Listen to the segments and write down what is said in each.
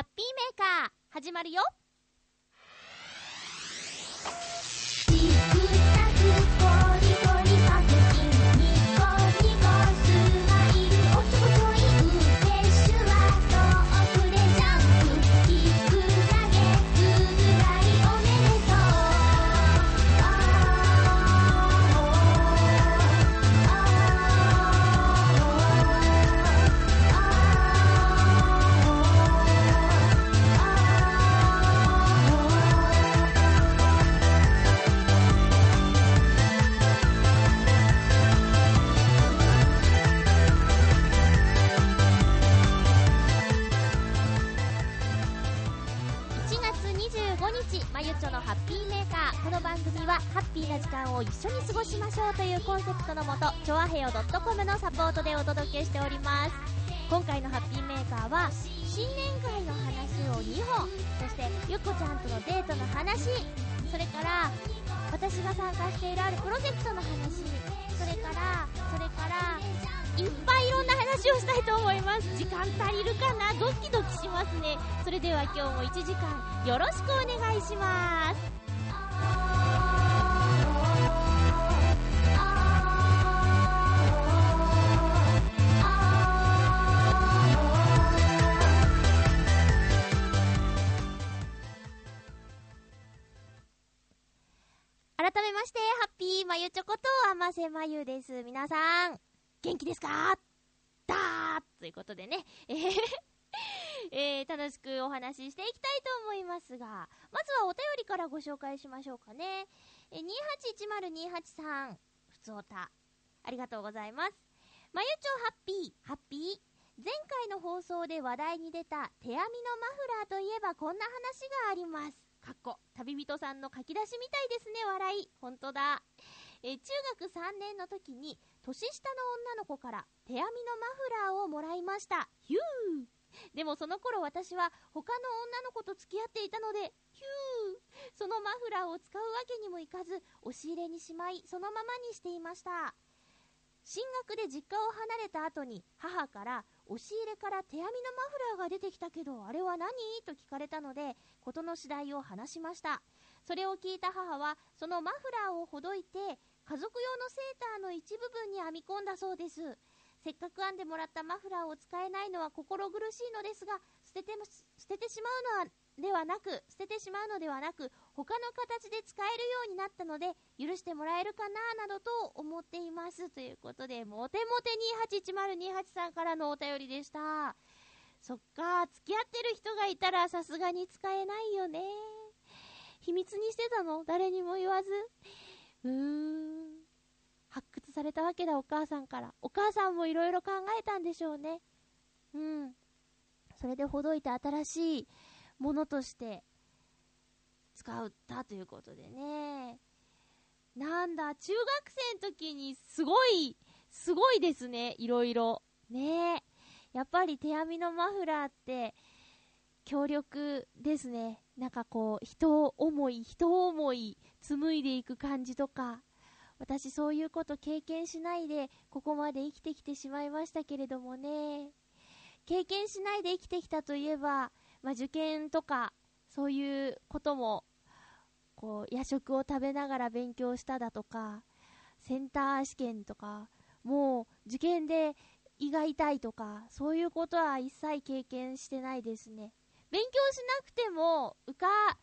ハッピーメーカー始まるよ。ハッピーな時間を一緒に過ごしましょうというコンセプトのもとチョアヘヨ .com のサポートでお届けしております。今回のハッピーメーカーは新年会の話を2本そしてゆこちゃんとのデートの話それから私が参加しているあるプロジェクトの話それからそれからいっぱいいろんな話をしたいと思います。時間足りるかな？ドキドキしますね。それでは今日も1時間よろしくお願いします。改めましてハッピーまゆちょことあませまゆです皆さん元気ですか？だーということでね、えー えー楽しくお話ししていきたいと思いますが、まずはお便りからご紹介しましょうかね。えー、281028さん、ふつおた、ありがとうございます。まゆちょハッピー、ハッピー。前回の放送で話題に出た手編みのマフラーといえばこんな話があります。かっこ、旅人さんの書き出しみたいですね、笑い。ほんとだ。え中学3年の時に年下の女の子から手編みのマフラーをもらいました。ヒューでもその頃私は他の女の子と付き合っていたので、ヒューそのマフラーを使うわけにもいかず、押し入れにしまい、そのままにしていました。進学で実家を離れた後に母から押し入れから手編みのマフラーが出てきたけどあれは何？と聞かれたので事の次第を話しました。それを聞いた母はそのマフラーをほどいて家族用のセーターの一部分に編み込んだそうです。せっかく編んでもらったマフラーを使えないのは心苦しいのですが捨てても捨ててしまうのはではなく捨ててしまうのではなく他の形で使えるようになったので許してもらえるかななどと思っています。ということでモテモテ281028さんからのお便りでした。そっか付き合ってる人がいたらさすがに使えないよね。秘密にしてたの？誰にも言わず。うーん。発掘されたわけだお母さんから。お母さんもいろいろ考えたんでしょうね。うん。それでほどいて新しいものとして使ったということでね。なんだ中学生の時にすごいすごいですね。いろいろ。ね。やっぱり手編みのマフラーって強力ですね。なんかこう人を思い人を思い紡いでいく感じとか。私そういうこと経験しないでここまで生きてきてしまいましたけれどもね。経験しないで生きてきたといえば、まあ、受験とかそういうこともこう夜食を食べながら勉強しただとかセンター試験とかもう受験で胃が痛いとかそういうことは一切経験してないですね。勉強しなくても受かっ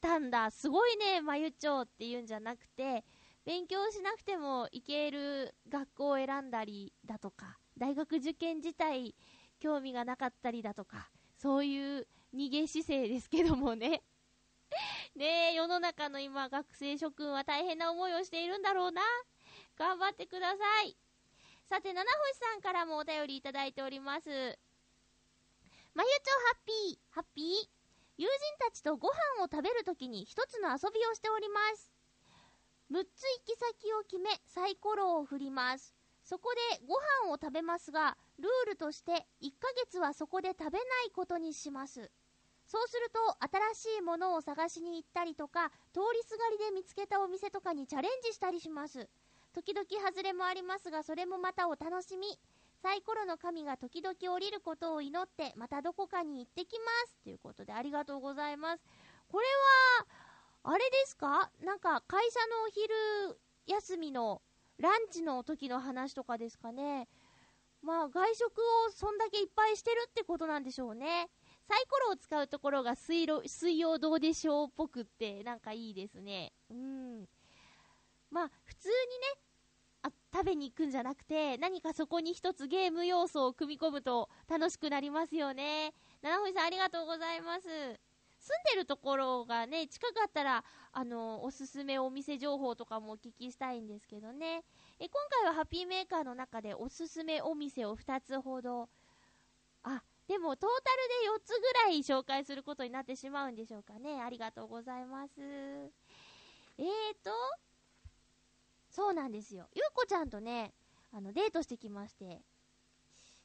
たんだ。すごいねまゆちょっていうんじゃなくて勉強しなくても行ける学校を選んだりだとか大学受験自体興味がなかったりだとかそういう逃げ姿勢ですけどもね。ねえ世の中の今学生諸君は大変な思いをしているんだろうな。頑張ってください。さて七星さんからもお便りいただいております。まゆちょハッピー。ハッピー？友人たちとご飯を食べるときに一つの遊びをしております。6つ行き先を決めサイコロを振ります。そこでご飯を食べますがルールとして1ヶ月はそこで食べないことにします。そうすると新しいものを探しに行ったりとか通りすがりで見つけたお店とかにチャレンジしたりします時々外れもありますがそれもまたお楽しみサイコロの神が時々降りることを祈って、またどこかに行ってきます。ということで、ありがとうございます。これは、あれですか？なんか、会社のお昼休みのランチの時の話とかですかね。まあ、外食をそんだけいっぱいしてるってことなんでしょうね。サイコロを使うところが水路水曜どうでしょうっぽくって、なんかいいですね。うん。まあ、普通にね、あ食べに行くんじゃなくて、何かそこに一つゲーム要素を組み込むと楽しくなりますよね。七星さんありがとうございます。住んでるところがね、近かったら、あの、おすすめお店情報とかもお聞きしたいんですけどね。え、今回はハッピーメーカーの中でおすすめお店を2つほど、あ、でもトータルで4つぐらい紹介することになってしまうんでしょうかね。ありがとうございます。えーと、そうなんですよ。ゆうこちゃんとね、あの、デートしてきまして、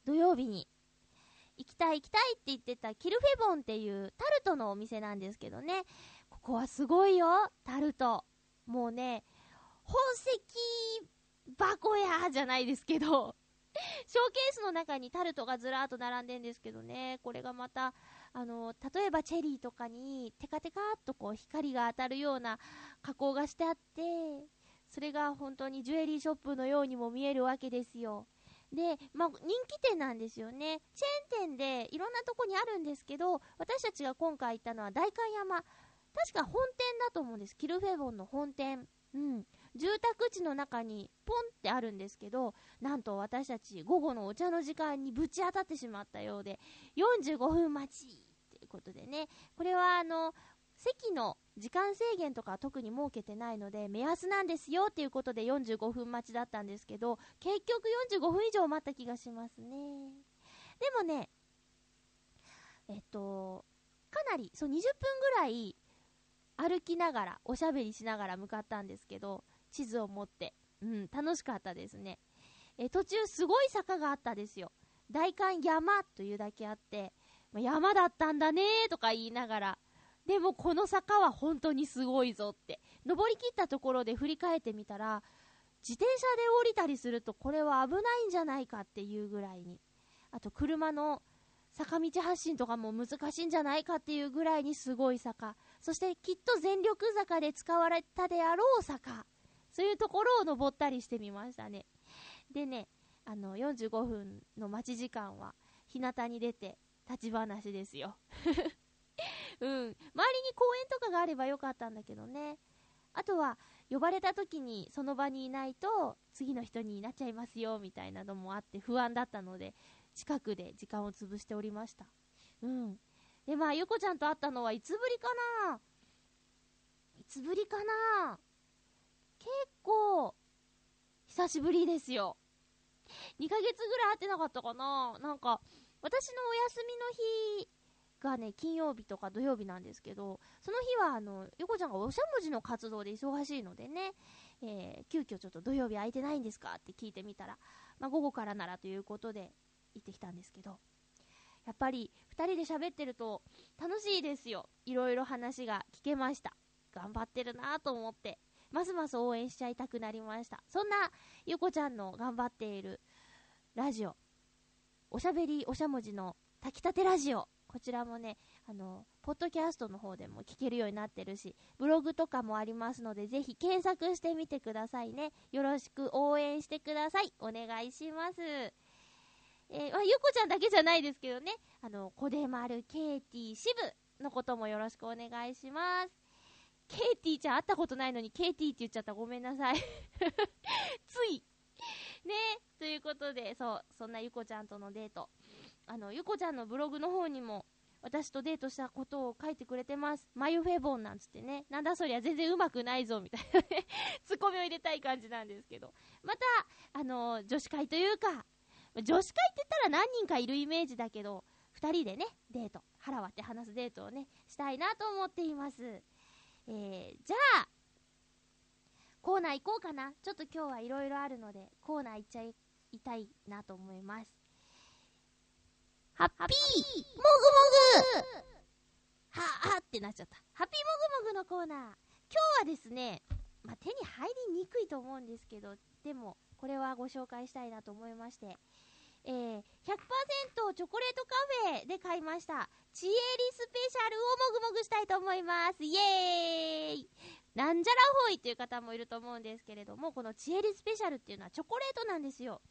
土曜日に、行きたい行きたいって言ってたキルフェボンっていうタルトのお店なんですけどね、ここはすごいよ、タルト。もうね、宝石箱屋じゃないですけど、ショーケースの中にタルトがずらーっと並んでんですけどね、これがまた、あの、例えばチェリーとかにテカテカっとこう光が当たるような加工がしてあって、それが本当にジュエリーショップのようにも見えるわけですよ。で、まあ、人気店なんですよね。チェーン店でいろんなとこにあるんですけど、私たちが今回行ったのは代官山。確か本店だと思うんです。キルフェボンの本店。うん。住宅地の中にポンってあるんですけど、なんと私たち午後のお茶の時間にぶち当たってしまったようで、45分待ちということでね。これはあの、席の時間制限とか特に設けてないので、目安なんですよっていうことで45分待ちだったんですけど、結局45分以上待った気がしますね。でもね、えっと、かなり、そう20分ぐらい歩きながら、おしゃべりしながら向かったんですけど、地図を持って、うん、楽しかったですね。え途中すごい坂があったですよ。大観山というだけあって、ま山だったんだねーとか言いながら、でもこの坂は本当にすごいぞって。登り切ったところで振り返ってみたら、自転車で降りたりするとこれは危ないんじゃないかっていうぐらいに。あと車の坂道発進とかも難しいんじゃないかっていうぐらいにすごい坂。そしてきっと全力坂で使われたであろう坂。そういうところを登ったりしてみましたね。でね、あの、45分の待ち時間は、日向に出て立ち話ですよ。うん。周りに公園とかがあればよかったんだけどね。あとは、呼ばれた時にその場にいないと、次の人になっちゃいますよ、みたいなのもあって不安だったので、近くで時間を潰しておりました。うん。で、まあ、ゆこちゃんと会ったのはいつぶりかな？いつぶりかな？結構、久しぶりですよ。2ヶ月ぐらい会ってなかったかななんか、私のお休みの日がね、金曜日とか土曜日なんですけど、その日は、あの、ゆこちゃんがおしゃもじの活動で忙しいのでね、えー、急遽ちょっと土曜日空いてないんですかって聞いてみたら、まあ、午後からならということで行ってきたんですけど、やっぱり2人で喋ってると楽しいですよ。いろいろ話が聞けました。頑張ってるなと思って、ますます応援しちゃいたくなりました。そんなゆこちゃんの頑張っているラジオ、おしゃべりおしゃもじの炊きたてラジオ、こちらもね、あの、ポッドキャストの方でも聞けるようになってるし、ブログとかもありますので、ぜひ検索してみてくださいね。よろしく応援してください。お願いします。えー、まあ、ゆこちゃんだけじゃないですけどね、あの、コデマル、ケイティ、シブのこともよろしくお願いします。ケイティちゃん会ったことないのにケイティって言っちゃった。ごめんなさい。つい。ねということで、そう、そんなゆこちゃんとのデート。あの、ゆこちゃんのブログの方にも、私とデートしたことを書いてくれてます。マユフェボンなんつってね。なんだそりゃ全然うまくないぞ、みたいなね。ツッコミを入れたい感じなんですけど。また、あの、女子会というか、女子会って言ったら何人かいるイメージだけど、二人でね、デート、腹割って話すデートをね、したいなと思っています。えー、じゃあ、コーナー行こうかな。ちょっと今日はいろいろあるので、コーナー行っちゃいたいなと思います。ハッピーもぐもぐは、はってなっちゃった。ハッピーもぐもぐのコーナー。今日はですね、まあ、手に入りにくいと思うんですけど、でも、これはご紹介したいなと思いまして、えー、100%チョコレートカフェで買いました。チエリスペシャルをもぐもぐしたいと思います。イエーイなんじゃらほいという方もいると思うんですけれども、このチエリスペシャルっていうのはチョコレートなんですよ。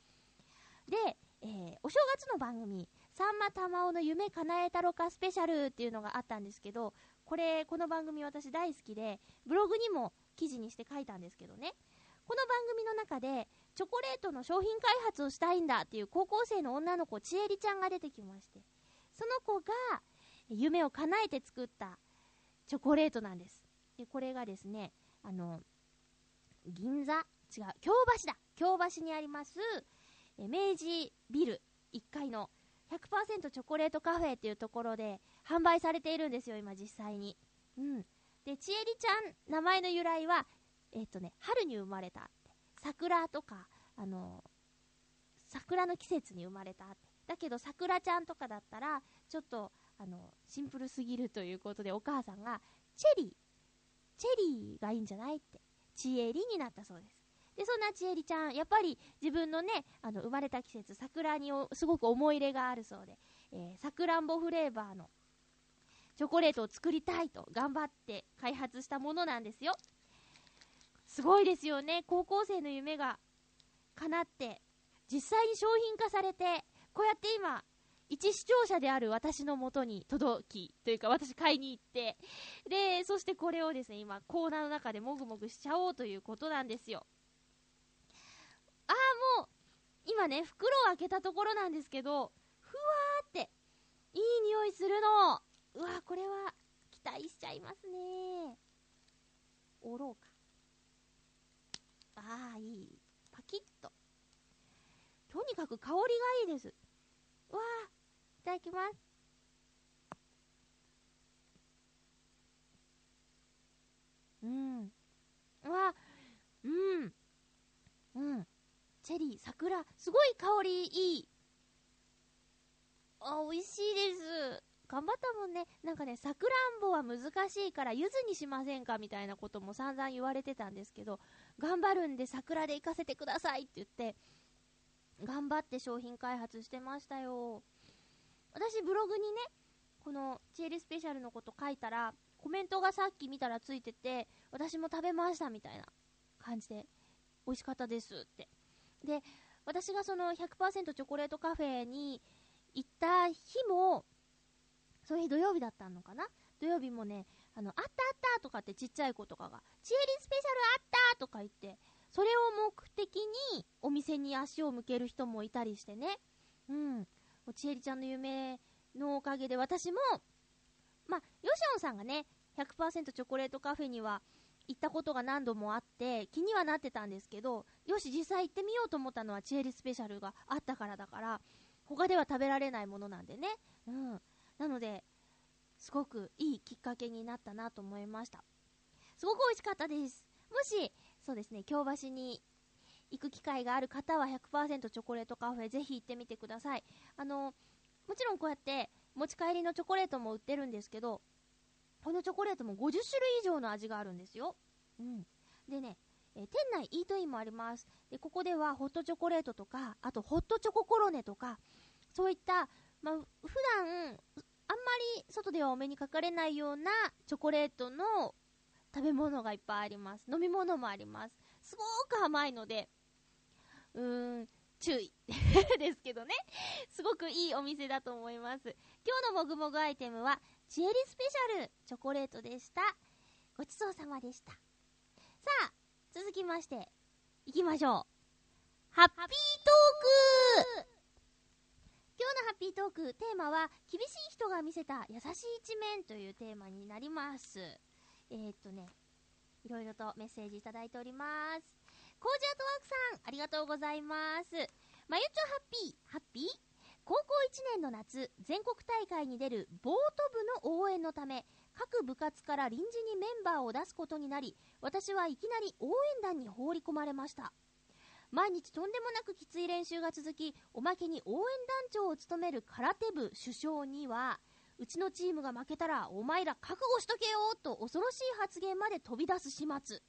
で、えーお正月の番組、さんま玉緒の夢叶えたろかスペシャルっていうのがあったんですけど、これ、この番組私大好きで、ブログにも記事にして書いたんですけどね。この番組の中で、チョコレートの商品開発をしたいんだっていう高校生の女の子、ちえりちゃんが出てきまして、その子が夢を叶えて作ったチョコレートなんです。で、これがですね、あの、銀座違う、京橋だ京橋にあります、え明治ビル1階の100%チョコレートカフェっていうところで販売されているんですよ、今実際に。うん。で、ちえりちゃん、名前の由来は、えっ、とね、春に生まれた。桜とか、あの、桜の季節に生まれた。だけど、桜ちゃんとかだったら、ちょっと、あの、シンプルすぎるということで、お母さんが、チェリー、チェリーがいいんじゃないって、ちえりになったそうです。で、そんなちえりちゃん、やっぱり自分のね、あの、生まれた季節、桜にすごく思い入れがあるそうで、えー、さくらんぼフレーバーのチョコレートを作りたいと頑張って開発したものなんですよ。すごいですよね。高校生の夢が叶って、実際に商品化されて、こうやって今、一視聴者である私のもとに届き、というか私買いに行って、で、そしてこれをですね、今コーナーの中でもぐもぐしちゃおうということなんですよ。ああ、もう、今ね、袋を開けたところなんですけど、ふわーって、いい匂いするの。うわ、これは、期待しちゃいますね。おろうか。ああ、いい。パキッと。とにかく香りがいいです。わあ、いただきます。うん。うわうん。うん。チェリー、桜、すごい香りいい。あ、美味しいです。頑張ったもんね。なんかね、さくらんぼは難しいから、柚子にしませんかみたいなことも散々言われてたんですけど、頑張るんで桜で行かせてくださいって言って、頑張って商品開発してましたよ。私、ブログにね、このチエリスペシャルのこと書いたら、コメントがさっき見たらついてて、私も食べましたみたいな感じで、美味しかったですって。で、私がその100%チョコレートカフェに行った日も、それ土曜日だったのかな？土曜日もね、あの、あったあったとかってちっちゃい子とかが、チエリスペシャルあったとか言って、それを目的にお店に足を向ける人もいたりしてね。うん。ちえりちゃんの夢のおかげで私も、まあ、ヨシオンさんがね、100%チョコレートカフェには行ったことが何度もあって、気にはなってたんですけど、よし、実際行ってみようと思ったのはチエリスペシャルがあったからだから、他では食べられないものなんでね。うん。なので、すごくいいきっかけになったなと思いました。すごく美味しかったです。もし、そうですね、京橋に行く機会がある方は100%チョコレートカフェぜひ行ってみてください。あの、もちろんこうやって持ち帰りのチョコレートも売ってるんですけど、このチョコレートも50種類以上の味があるんですよ。うん。でね、え店内イートインもあります。で、ここではホットチョコレートとか、あとホットチョココロネとか、そういった、まあ、普段、まり外ではお目にかかれないようなチョコレートの食べ物がいっぱいあります。飲み物もあります。すごく甘いので、うーん、注意 ですけどね。すごくいいお店だと思います。今日のもぐもぐアイテムは、チエリスペシャルチョコレートでした。ごちそうさまでした。さあ、続きまして、行きましょう。ハッピートーク今日のハッピートーク、テーマは、厳しい人が見せた優しい一面というテーマになります。えー、っとね、いろいろとメッセージいただいております。コージアートワークさん、ありがとうございます。まゆちょハッピー、ハッピー？高校1年の夏、全国大会に出るボート部の応援のため、各部活から臨時にメンバーを出すことになり、私はいきなり応援団に放り込まれました。毎日とんでもなくきつい練習が続き、おまけに応援団長を務める空手部首相には、うちのチームが負けたらお前ら覚悟しとけよと恐ろしい発言まで飛び出す始末。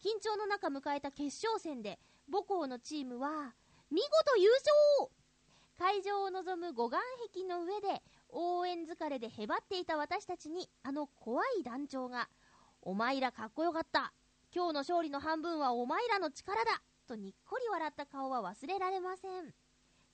緊張の中迎えた決勝戦で母校のチームは見事優勝会場を望む護岸壁の上で応援疲れでへばっていた私たちにあの怖い団長が「お前らかっこよかった今日の勝利の半分はお前らの力だ!」とにっこり笑った顔は忘れられません。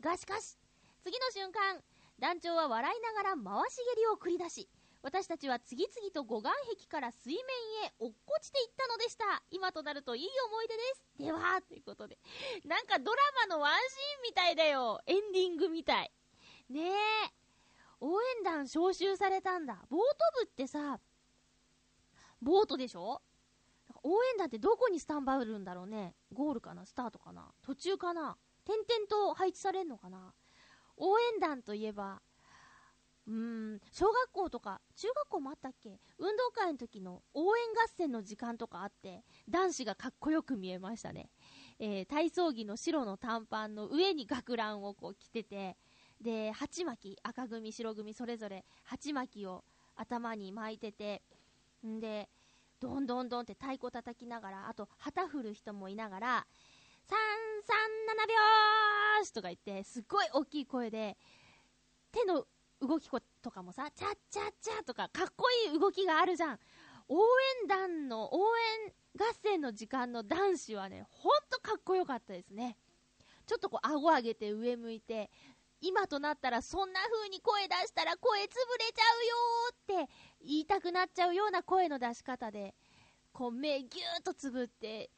がしかし次の瞬間団長は笑いながら回し蹴りを繰り出し私たちは次々と護岸壁から水面へ落っこちていったのでした。今となるといい思い出です。ではということでなんかドラマのワンシーンみたいだよ。エンディングみたい。ねえ。応援団招集されたんだ。ボート部ってさボートでしょ？応援団ってどこにスタンバイるんだろうね。ゴールかな？スタートかな？途中かな？点々と配置されるのかな？応援団といえばうーん、小学校とか、中学校もあったっけ？運動会の時の応援合戦の時間とかあって、男子がかっこよく見えましたね。えー体操着の白の短パンの上に学ランをこう着てて、で、鉢巻き、赤組、白組、それぞれ鉢巻きを頭に巻いてて、んで、どんどんどんって太鼓叩きながら、あと旗振る人もいながら、3、3、7拍子とか言って、すっごい大きい声で、手の動きとかもさ、チャッチャッチャとか、かっこいい動きがあるじゃん。応援団の、応援合戦の時間の男子はね、ほんとかっこよかったですね。ちょっとこう、顎上げて上向いて、今となったらそんな風に声出したら声潰れちゃうよって言いたくなっちゃうような声の出し方で、こう目ぎゅーっとつぶって、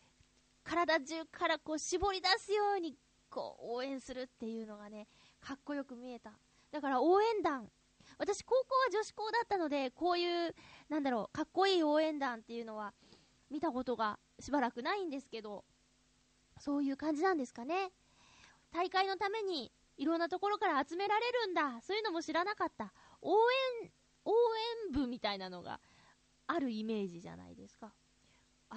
体中からこう絞り出すように、こう応援するっていうのがね、かっこよく見えた。だから応援団。私、高校は女子校だったので、こういう、なんだろう、かっこいい応援団っていうのは、見たことがしばらくないんですけど、そういう感じなんですかね。大会のために、いろんなところから集められるんだ。そういうのも知らなかった。応援、応援部みたいなのがあるイメージじゃないですか。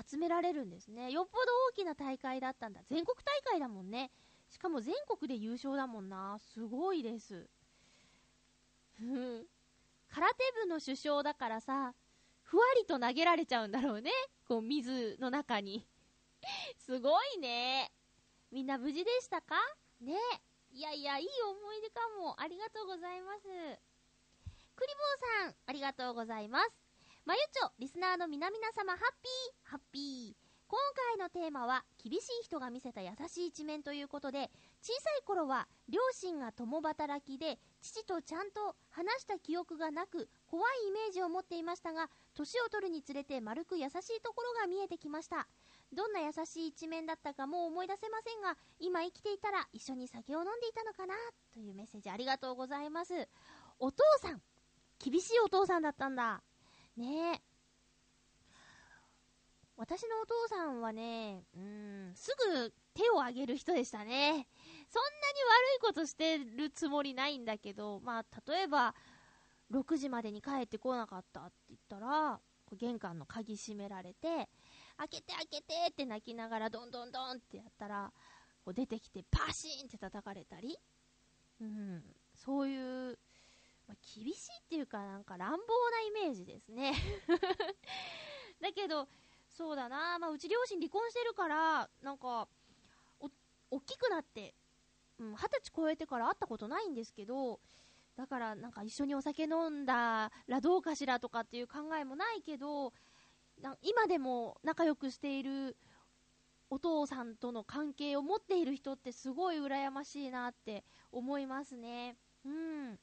集められるんですね。よっぽど大きな大会だったんだ。全国大会だもんね。しかも全国で優勝だもんな。すごいです。うん空手部の主将だからさ、ふわりと投げられちゃうんだろうね。こう、水の中に。すごいね。みんな無事でしたか？ねいやいや、いい思い出かも。ありがとうございます。クリボーさん、ありがとうございます。まゆちょ、リスナーの皆々様、ハッピー、ハッピー。今回のテーマは、厳しい人が見せた優しい一面ということで、小さい頃は、両親が共働きで、父とちゃんと話した記憶がなく、怖いイメージを持っていましたが、年を取るにつれて丸く優しいところが見えてきました。どんな優しい一面だったかもう思い出せませんが、今生きていたら一緒に酒を飲んでいたのかな、というメッセージありがとうございます。お父さん厳しいお父さんだったんだ。ねえ。私のお父さんはね、うん、すぐ手を挙げる人でしたね。そんなに悪いことしてるつもりないんだけど、まあ、例えば、6時までに帰ってこなかったって言ったら、玄関の鍵閉められて、開けて開けてって泣きながら、どんどんどんってやったら、こう出てきてパシーンって叩かれたり、うん、そういう、まあ、厳しいっていうか、なんか乱暴なイメージですね。だけど、そうだな、まあ、うち両親離婚してるから、なんか、お、大きくなって、うん、二十歳超えてから会ったことないんですけど、だからなんか一緒にお酒飲んだらどうかしらとかっていう考えもないけど、今でも仲良くしているお父さんとの関係を持っている人ってすごい羨ましいなって思いますね。うん。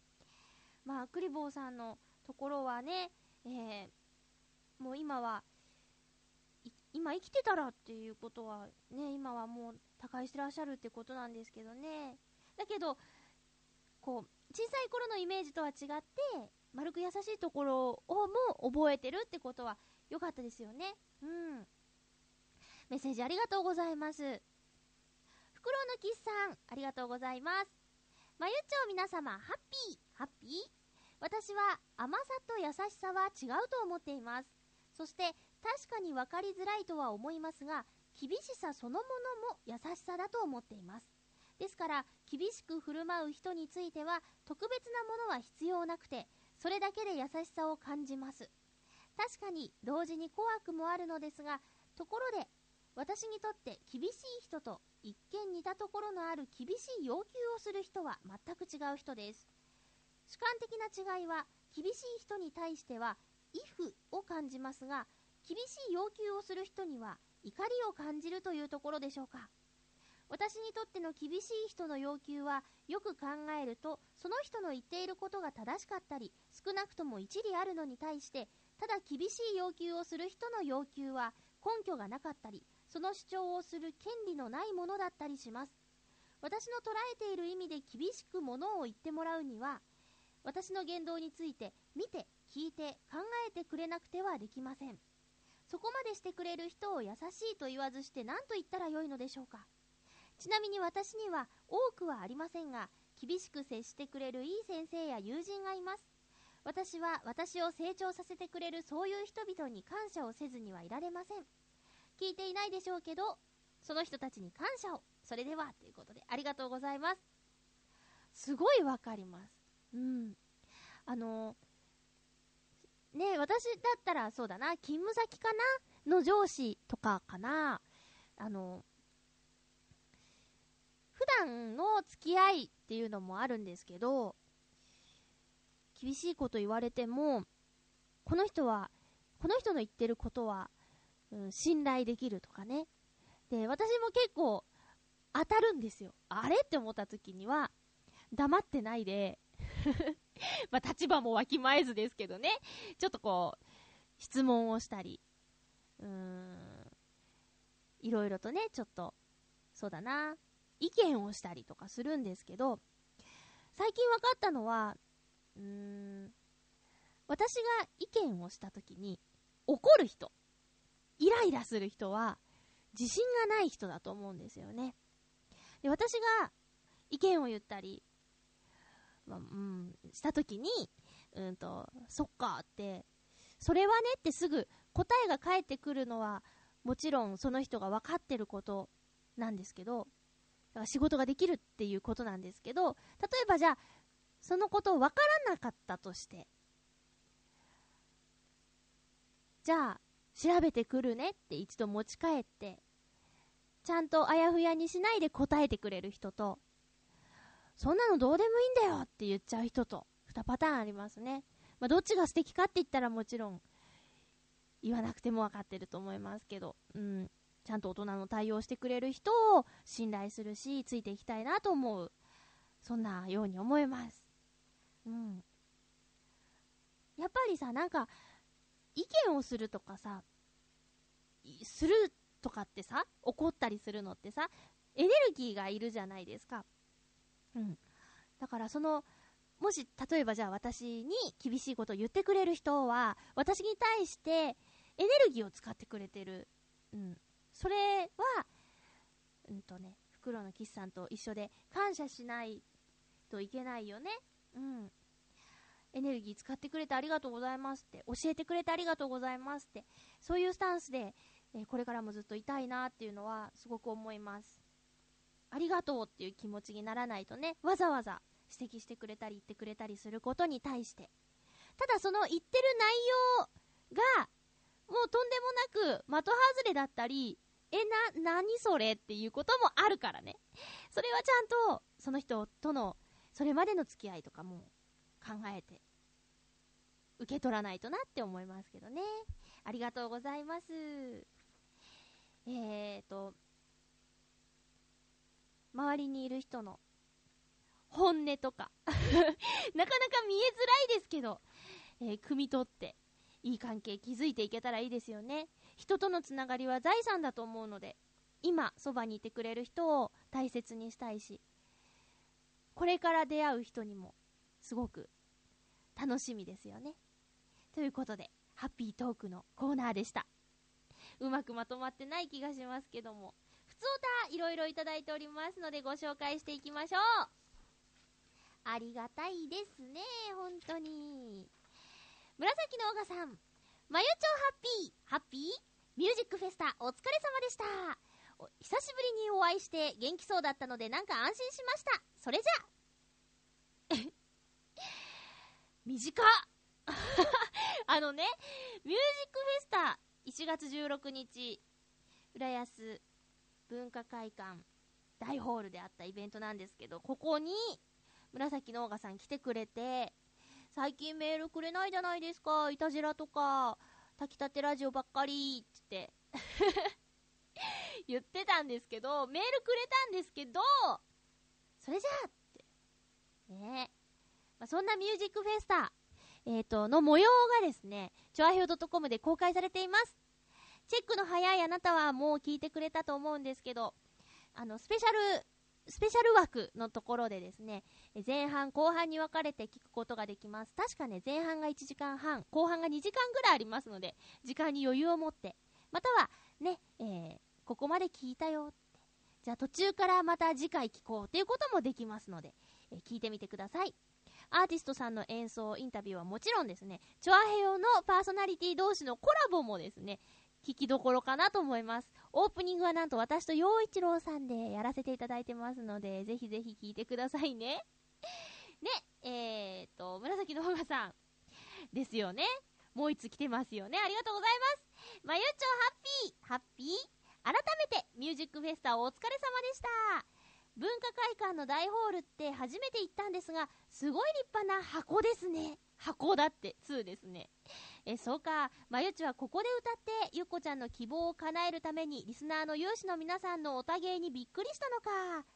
まあ、クリボーさんのところはね、えーもう今は、今生きてたらっていうことはね、今はもう他界してらっしゃるってことなんですけどね。だけど、こう、小さい頃のイメージとは違って、丸く優しいところをも覚えてるってことは良かったですよね。うん。メッセージありがとうございます。フクロウのキスさん、ありがとうございます。まゆっちょ皆様、ハッピー、ハッピー？私は甘さと優しさは違うと思っています。そして、確かに分かりづらいとは思いますが、厳しさそのものも優しさだと思っています。ですから、厳しく振る舞う人については、特別なものは必要なくて、それだけで優しさを感じます。確かに、同時に怖くもあるのですが、ところで、私にとって厳しい人と一見似たところのある厳しい要求をする人は全く違う人です。主観的な違いは厳しい人に対しては if を感じますが厳しい要求をする人には怒りを感じるというところでしょうか私にとっての厳しい人の要求はよく考えるとその人の言っていることが正しかったり少なくとも一理あるのに対してただ厳しい要求をする人の要求は根拠がなかったりその主張をする権利のないものだったりします。私の捉えている意味で厳しくものを言ってもらうには私の言動について見て聞いて考えてくれなくてはできません。そこまでしてくれる人を優しいと言わずして何と言ったらよいのでしょうか。ちなみに私には多くはありませんが厳しく接してくれるいい先生や友人がいます。私は私を成長させてくれるそういう人々に感謝をせずにはいられません。聞いていないでしょうけどその人たちに感謝を。それではということでありがとうございます。すごいわかります。うん。あのね私だったらそうだな勤務先かな？の上司とかかな？あの普段の付き合いっていうのもあるんですけど厳しいこと言われてもこの人はこの人の言ってることは、うん、信頼できるとかね。で私も結構当たるんですよ。あれって思った時には黙ってないで まあ立場もわきまえずですけどね。ちょっとこう質問をしたりうーんいろいろとねちょっとそうだな意見をしたりとかするんですけど最近分かったのはうーん。私が意見をした時に怒る人イライラする人は自信がない人だと思うんですよね。で私が意見を言ったり、ま、うん、した時にうんとそっかってそれはねってすぐ答えが返ってくるのはもちろんその人が分かってることなんですけど仕事ができるっていうことなんですけど例えばじゃあそのことを分からなかったとしてじゃあ調べてくるねって一度持ち帰ってちゃんとあやふやにしないで答えてくれる人とそんなのどうでもいいんだよって言っちゃう人と2パターンありますね、まあ、どっちが素敵かって言ったらもちろん言わなくても分かってると思いますけど、うん、ちゃんと大人の対応してくれる人を信頼するしついていきたいなと思う。そんなように思います。うん。やっぱりさなんか意見をするとかさするとかってさ怒ったりするのってさエネルギーがいるじゃないですか。うん。だからそのもし例えばじゃあ私に厳しいことを言ってくれる人は私に対してエネルギーを使ってくれてる、うん、それはうんとね袋の岸さんと一緒で感謝しないといけないよね。うん。エネルギー使ってくれてありがとうございますって。教えてくれてありがとうございますって。そういうスタンスで、えーこれからもずっといたいなっていうのはすごく思います。ありがとうっていう気持ちにならないとねわざわざ指摘してくれたり言ってくれたりすることに対して。ただその言ってる内容がもうとんでもなく的外れだったりえな何それっていうこともあるからね。それはちゃんとその人とのそれまでの付き合いとかも考えて受け取らないとなって思いますけどね。ありがとうございます。えーと周りにいる人の本音とか なかなか見えづらいですけど、えー汲み取っていい関係築いていけたらいいですよね。人とのつながりは財産だと思うので今そばにいてくれる人を大切にしたいしこれから出会う人にもすごく楽しみですよね。ということでハッピートークのコーナーでした。うまくまとまってない気がしますけども普通歌いろいろいただいておりますのでご紹介していきましょう。ありがたいですね本当に。紫のオガさんまゆちょハッピーハッピーミュージックフェスタお疲れ様でした。久しぶりにお会いして元気そうだったのでなんか安心しました。それじゃ。短っ。あのねミュージックフェスタ1月16日浦安文化会館大ホールであったイベントなんですけど、ここに紫のオーガさん来てくれて、最近メールくれないじゃないですか、いたじらとか、炊きたてラジオばっかりって。言ってたんですけど、メールくれたんですけど、それじゃあって。ねまあ、そんなミュージックフェスタ、えっ、と、の模様がですね、チョアヘオ .com で公開されています。チェックの早いあなたはもう聞いてくれたと思うんですけど、あの、スペシャル、スペシャル枠のところでですね、前半後半に分かれて聞くことができます。確かね、前半が1時間半、後半が2時間ぐらいありますので、時間に余裕を持って、またはね、えーここまで聞いたよって、じゃあ途中からまた次回聞こうっていうこともできますので、え聞いてみてください。アーティストさんの演奏、インタビューはもちろんですね、チョアヘヨのパーソナリティ同士のコラボもですね、聞きどころかなと思います。オープニングはなんと私と陽一郎さんでやらせていただいてますので、ぜひぜひ聞いてくださいね。ね、えーと、紫のほがさんですよね。もう一つ来てますよね。ありがとうございます。まゆちょハッピー、ハッピー改めて、ミュージックフェスタお疲れ様でした。文化会館の大ホールって初めて行ったんですが、すごい立派な箱ですね。箱だって、2ですね。え、そうか。まゆちはここで歌って、ゆっこちゃんの希望を叶えるために、リスナーの有志の皆さんのおたげにびっくりしたのか。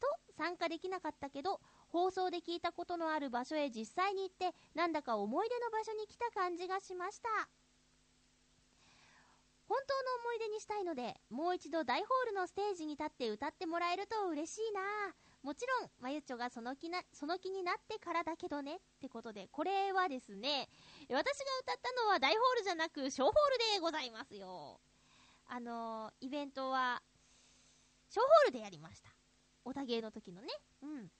と、参加できなかったけど、放送で聞いたことのある場所へ実際に行って、なんだか思い出の場所に来た感じがしました。本当の思い出にしたいので、もう一度大ホールのステージに立って歌ってもらえると嬉しいな。もちろん、まゆちょがその気な、その気になってからだけどね。ってことで、これはですね、私が歌ったのは大ホールじゃなく、小ホールでございますよ。あのーイベントは、小ホールでやりました。おたげの時のね。うん。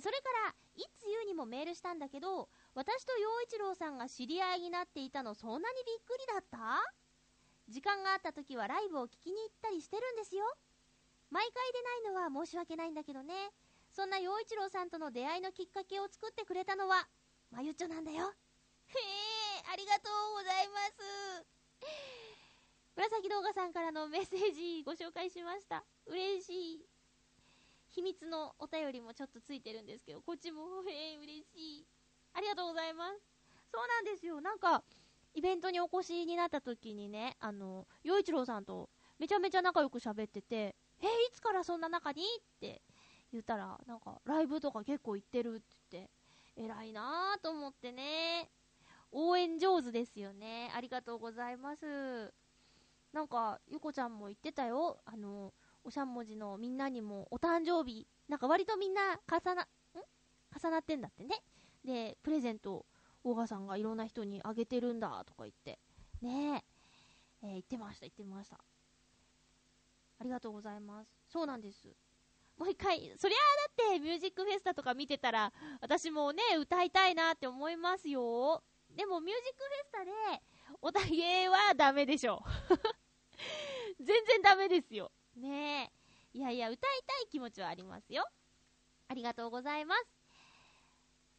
それから、いつゆうにもメールしたんだけど、私と陽一郎さんが知り合いになっていたのそんなにびっくりだった？時間があった時はライブを聞きに行ったりしてるんですよ。毎回出ないのは申し訳ないんだけどね。そんな陽一郎さんとの出会いのきっかけを作ってくれたのは、まゆっちょなんだよ。へえ、ありがとうございます。紫動画さんからのメッセージご紹介しました。嬉しい。秘密のお便りもちょっとついてるんですけど、こっちも、へえ、嬉しい。ありがとうございます。そうなんですよ。なんか、イベントにお越しになった時にね、あの、洋一郎さんとめちゃめちゃ仲良く喋ってて、えいつからそんな仲に？って言ったら、なんか、ライブとか結構行ってるって言って、偉いなぁと思ってね。応援上手ですよね。ありがとうございます。なんか、ゆこちゃんも言ってたよ。あの、おしゃんもじのみんなにもお誕生日、なんか割とみんな重な、ん？重なってんだってね。で、プレゼントを大賀さんがいろんな人にあげてるんだとか言って。ねえ。えー言ってました、言ってました。ありがとうございます。そうなんです。もう一回、そりゃあだってミュージックフェスタとか見てたら、私もね、歌いたいなって思いますよ。でもミュージックフェスタで、おたげはダメでしょ。全然ダメですよ。ねえ。いやいや、歌いたい気持ちはありますよ。ありがとうございます。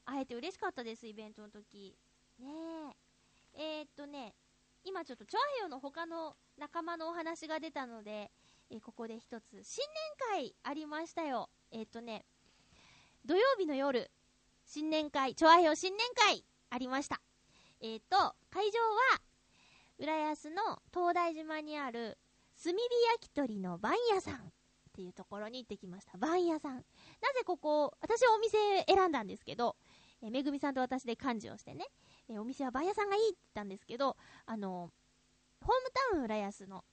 会えて嬉しかったです、イベントの時。ねえ。えー、っとね、今ちょっと、チョアヘヨの他の仲間のお話が出たので、えーここで一つ、新年会ありましたよ。えー、っとね、土曜日の夜、新年会、チョアヘヨ新年会ありました。え、っと、会場は、浦安の東大島にある炭火焼き鳥の番屋さんっていうところに行ってきました。番屋さん。なぜここ、私はお店選んだんですけど、えーめぐみさんと私で幹事をしてね、えーお店は番屋さんがいいって言ったんですけど、あのホームタウン浦安の、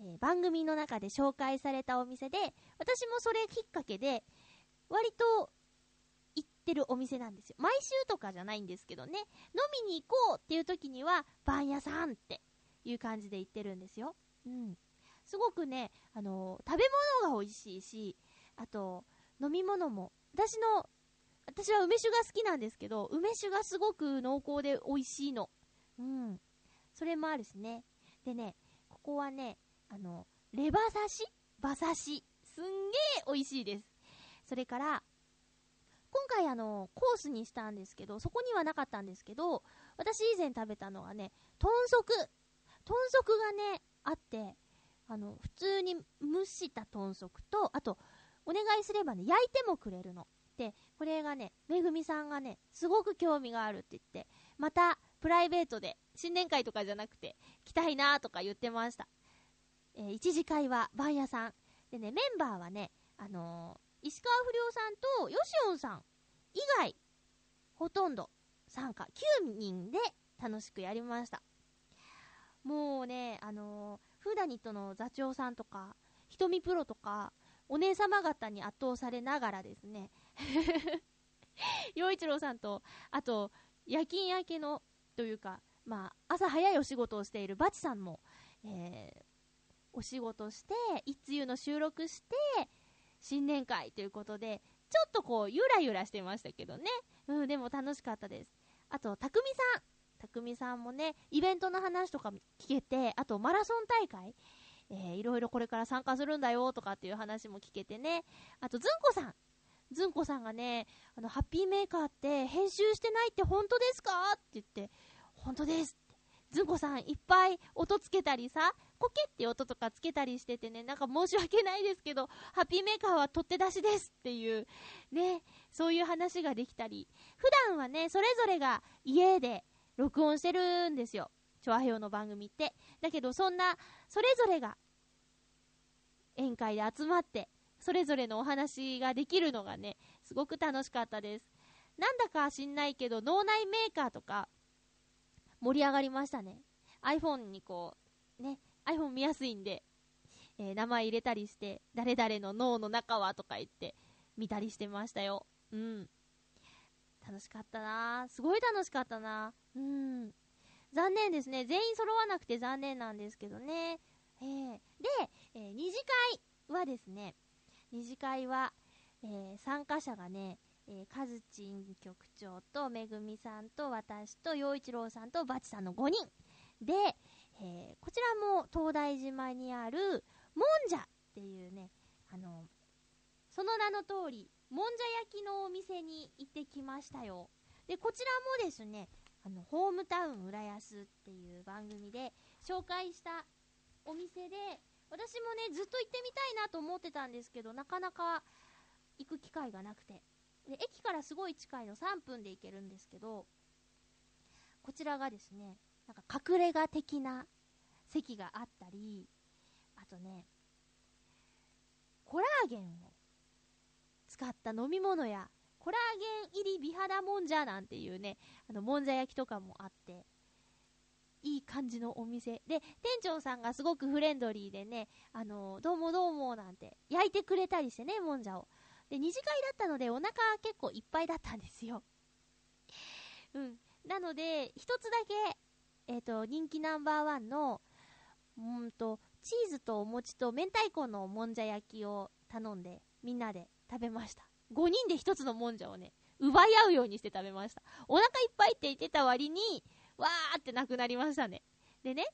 え番組の中で紹介されたお店で、私もそれきっかけで、割と行ってるお店なんですよ。毎週とかじゃないんですけどね、飲みに行こうっていう時には、番屋さんっていう感じで行ってるんですよ。うん。すごくね、あの食べ物が美味しいし、あと、飲み物も、私の、私は梅酒が好きなんですけど、梅酒がすごく濃厚で美味しいの。うん。それもあるしね。でね、ここはね、あの、レバ刺し？馬刺し。すんげえ美味しいです。それから、今回あの、コースにしたんですけど、そこにはなかったんですけど、私以前食べたのがね、豚足。豚足がね、あって、あの、普通に蒸した豚足と、あと、お願いすればね、焼いてもくれるの。で、これがね、めぐみさんがね、すごく興味があるって言って、また、プライベートで、新年会とかじゃなくて、来たいなとか言ってました。えー一次会は番屋さん。でね、メンバーはね、あのー石川不良さんとよしおんさん以外、ほとんど参加、9人で楽しくやりました。もうね、あのーフーダニットの座長さんとか、ひとみプロとか、お姉様方に圧倒されながらですね、陽一郎さんと、あと、夜勤明けの、というか、まあ、朝早いお仕事をしているバチさんも、えーお仕事して、一通の収録して、新年会ということで、ちょっとこう、ゆらゆらしてましたけどね。うん、でも楽しかったです。あと、たくみさん。たくみさんもね、イベントの話とか聞けて、あと、マラソン大会。えーいろいろこれから参加するんだよとかっていう話も聞けてね。あと、ずんこさん。ずんこさんがね、あの、ハッピーメーカーって編集してないって本当ですかって言って、本当ですって。ずんこさんいっぱい音つけたりさ、コケって音とかつけたりしててね、なんか申し訳ないですけど、ハッピーメーカーは取って出しですっていう、ね、そういう話ができたり、普段はね、それぞれが家で録音してるんですよ。チョアヘヨの番組って。だけど、そんな、それぞれが、宴会で集まって、それぞれのお話ができるのがね、すごく楽しかったです。なんだか知んないけど、脳内メーカーとか、盛り上がりましたね。iPhone にこう、ね、iPhone 見やすいんで、えー名前入れたりして、誰々の脳の中はとか言って、見たりしてましたよ。うん。楽しかったなすごい楽しかったなうん。残念ですね。全員揃わなくて残念なんですけどね。えーで、えー二次会はですね、二次会は、えー参加者がね、えー、カズチン局長とめぐみさんと私と陽一郎さんとバチさんの5人で、えーこちらも東大島にあるもんじゃっていうね、あの、その名の通り、もんじゃ焼きのお店に行ってきましたよ。で、こちらもですね、あの、ホームタウン浦安っていう番組で紹介したお店で、私もね、ずっと行ってみたいなと思ってたんですけど、なかなか行く機会がなくて。で、駅からすごい近いの3分で行けるんですけど、こちらがですね、なんか隠れ家的な席があったり、あとね、コラーゲンを使った飲み物や、コラーゲン入り美肌もんじゃなんていうね、あの、もんじゃ焼きとかもあって、いい感じのお店。で、店長さんがすごくフレンドリーでね、あの、どうもどうもなんて焼いてくれたりしてね、もんじゃを。で、二次会だったのでお腹結構いっぱいだったんですよ。うん。なので、一つだけ、えっ、と、人気ナンバーワンの、うんと、チーズとお餅と明太子のもんじゃ焼きを頼んで、みんなで食べました。5人で一つのもんじゃをね、奪い合うようにして食べました。お腹いっぱいって言ってた割に、わーってなくなりましたね。でね、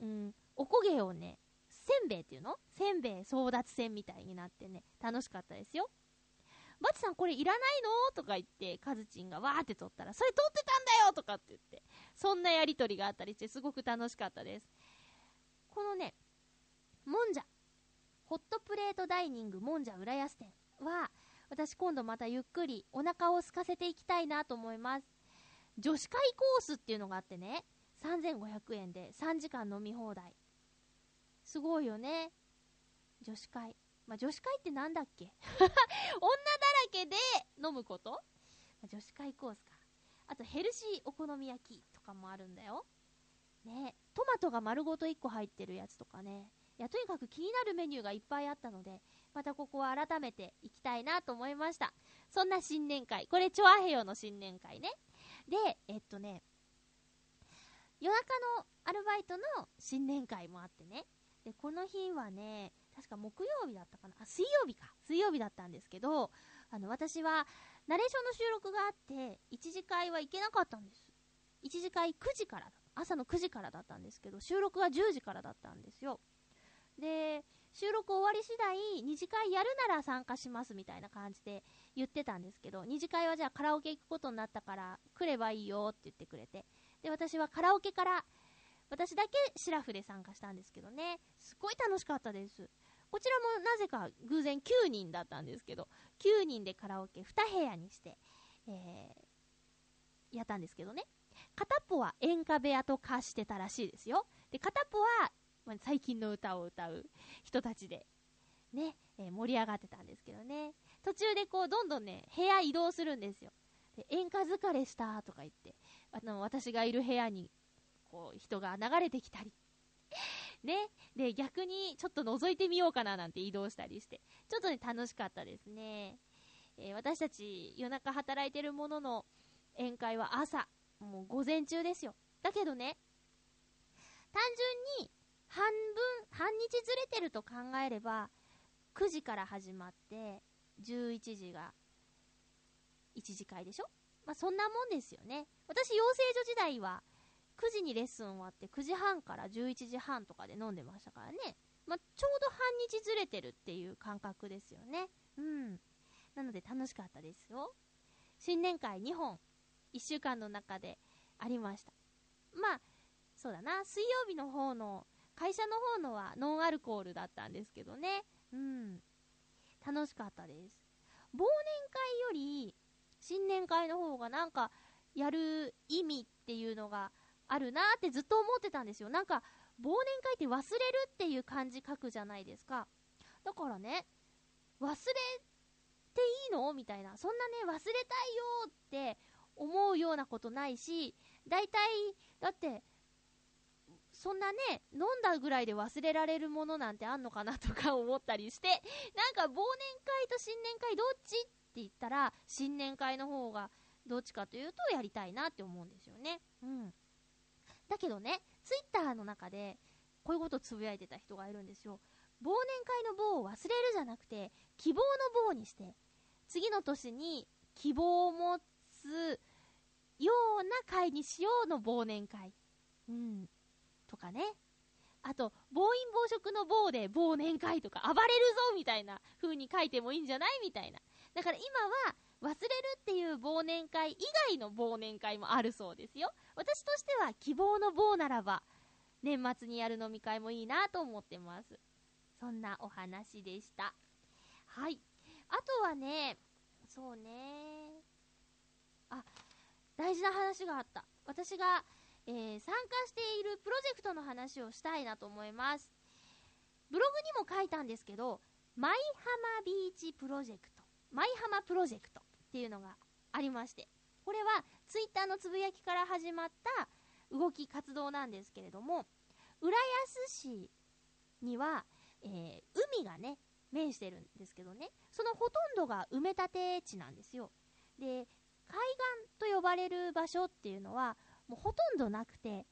うん、おこげをね、せんべいっていうの？せんべい争奪戦みたいになってね、楽しかったですよ。バチさんこれいらないの？とか言って、カズチンがわーって取ったら、それ取ってたんだよとかって言って、そんなやりとりがあったりして、すごく楽しかったです。このね、もんじゃ、ホットプレートダイニングもんじゃ浦安店は、私今度またゆっくりお腹を空かせていきたいなと思います。女子会コースっていうのがあってね、3500円で3時間飲み放題。すごいよね。女子会。まあ、女子会ってなんだっけ？女だらけで飲むこと、ま女子会コースか。あとヘルシーお好み焼きとかもあるんだよ。ねトマトが丸ごと1個入ってるやつとかね。いや、とにかく気になるメニューがいっぱいあったので、またここは改めて行きたいなと思いました。そんな新年会。これ、チョアヘヨの新年会ね。で、えっとね、夜中のアルバイトの新年会もあってね。で、この日はね、確か木曜日だったかな。あ、水曜日か。水曜日だったんですけど、あの、私は、ナレーションの収録があって、一次会は行けなかったんです。一次会9時から。朝の9時からだったんですけど、収録は10時からだったんですよ。で、収録終わり次第、二次会やるなら参加しますみたいな感じで言ってたんですけど、二次会はじゃあカラオケ行くことになったから来ればいいよって言ってくれて、で、私はカラオケから私だけシラフで参加したんですけどね、すごい楽しかったです。こちらもなぜか偶然9人だったんですけど、9人でカラオケ2部屋にして、えー、やったんですけどね。片っぽは演歌部屋と化してたらしいですよ。で、片っぽは、まあ最近の歌を歌う人たちで、ね、えー盛り上がってたんですけどね。途中でこう、どんどんね、部屋移動するんですよ。で演歌疲れしたとか言って、あの、私がいる部屋に、こう、人が流れてきたり、ね。で、逆にちょっと覗いてみようかななんて移動したりして、ちょっとね、楽しかったですね。えー私たち夜中働いてるものの宴会は朝、もう午前中ですよ。だけどね、単純に半分、半日ずれてると考えれば、9時から始まって、11時が1次会でしょ？まあそんなもんですよね。私、養成所時代は9時にレッスン終わって9時半から11時半とかで飲んでましたからね。まあ、ちょうど半日ずれてるっていう感覚ですよね。うん。なので楽しかったですよ。新年会2本、1週間の中でありました。まあ、そうだな、水曜日の方の、会社の方のはノンアルコールだったんですけどね。うん。楽しかったです。忘年会より、新年会の方がなんか、やる意味っていうのがあるなってずっと思ってたんですよ。なんか、忘年会って忘れるっていう漢字書くじゃないですか。だからね、忘れていいの？みたいな。そんなね、忘れたいよって思うようなことないし、大体、だって、そんなね、飲んだぐらいで忘れられるものなんてあんのかなとか 思ったりして、なんか忘年会と新年会どっちって言ったら、新年会の方がどっちかというとやりたいなって思うんですよね。うん。だけどね、ツイッターの中で、こういうことをつぶやいてた人がいるんですよ。忘年会の棒を忘れるじゃなくて、希望の棒にして、次の年に希望を持つような会にしようの忘年会。うん。とかね。あと、暴飲暴食の棒で忘年会とか、暴れるぞみたいな風に書いてもいいんじゃないみたいな。だから今は、忘れるっていう忘年会以外の忘年会もあるそうですよ。私としては希望の棒ならば、年末にやる飲み会もいいなと思ってます。そんなお話でした。はい。あとはね、そうね。あ、大事な話があった。私が、えー参加しているプロジェクトの話をしたいなと思います。ブログにも書いたんですけど、マイハマビーチプロジェクト、マイハマプロジェクトっていうのがありまして、これはツイッターのつぶやきから始まった動き活動なんですけれども、浦安市には、えー海がね、面してるんですけどね、そのほとんどが埋め立て地なんですよ。で、海岸と呼ばれる場所っていうのは、もうほとんどなくて、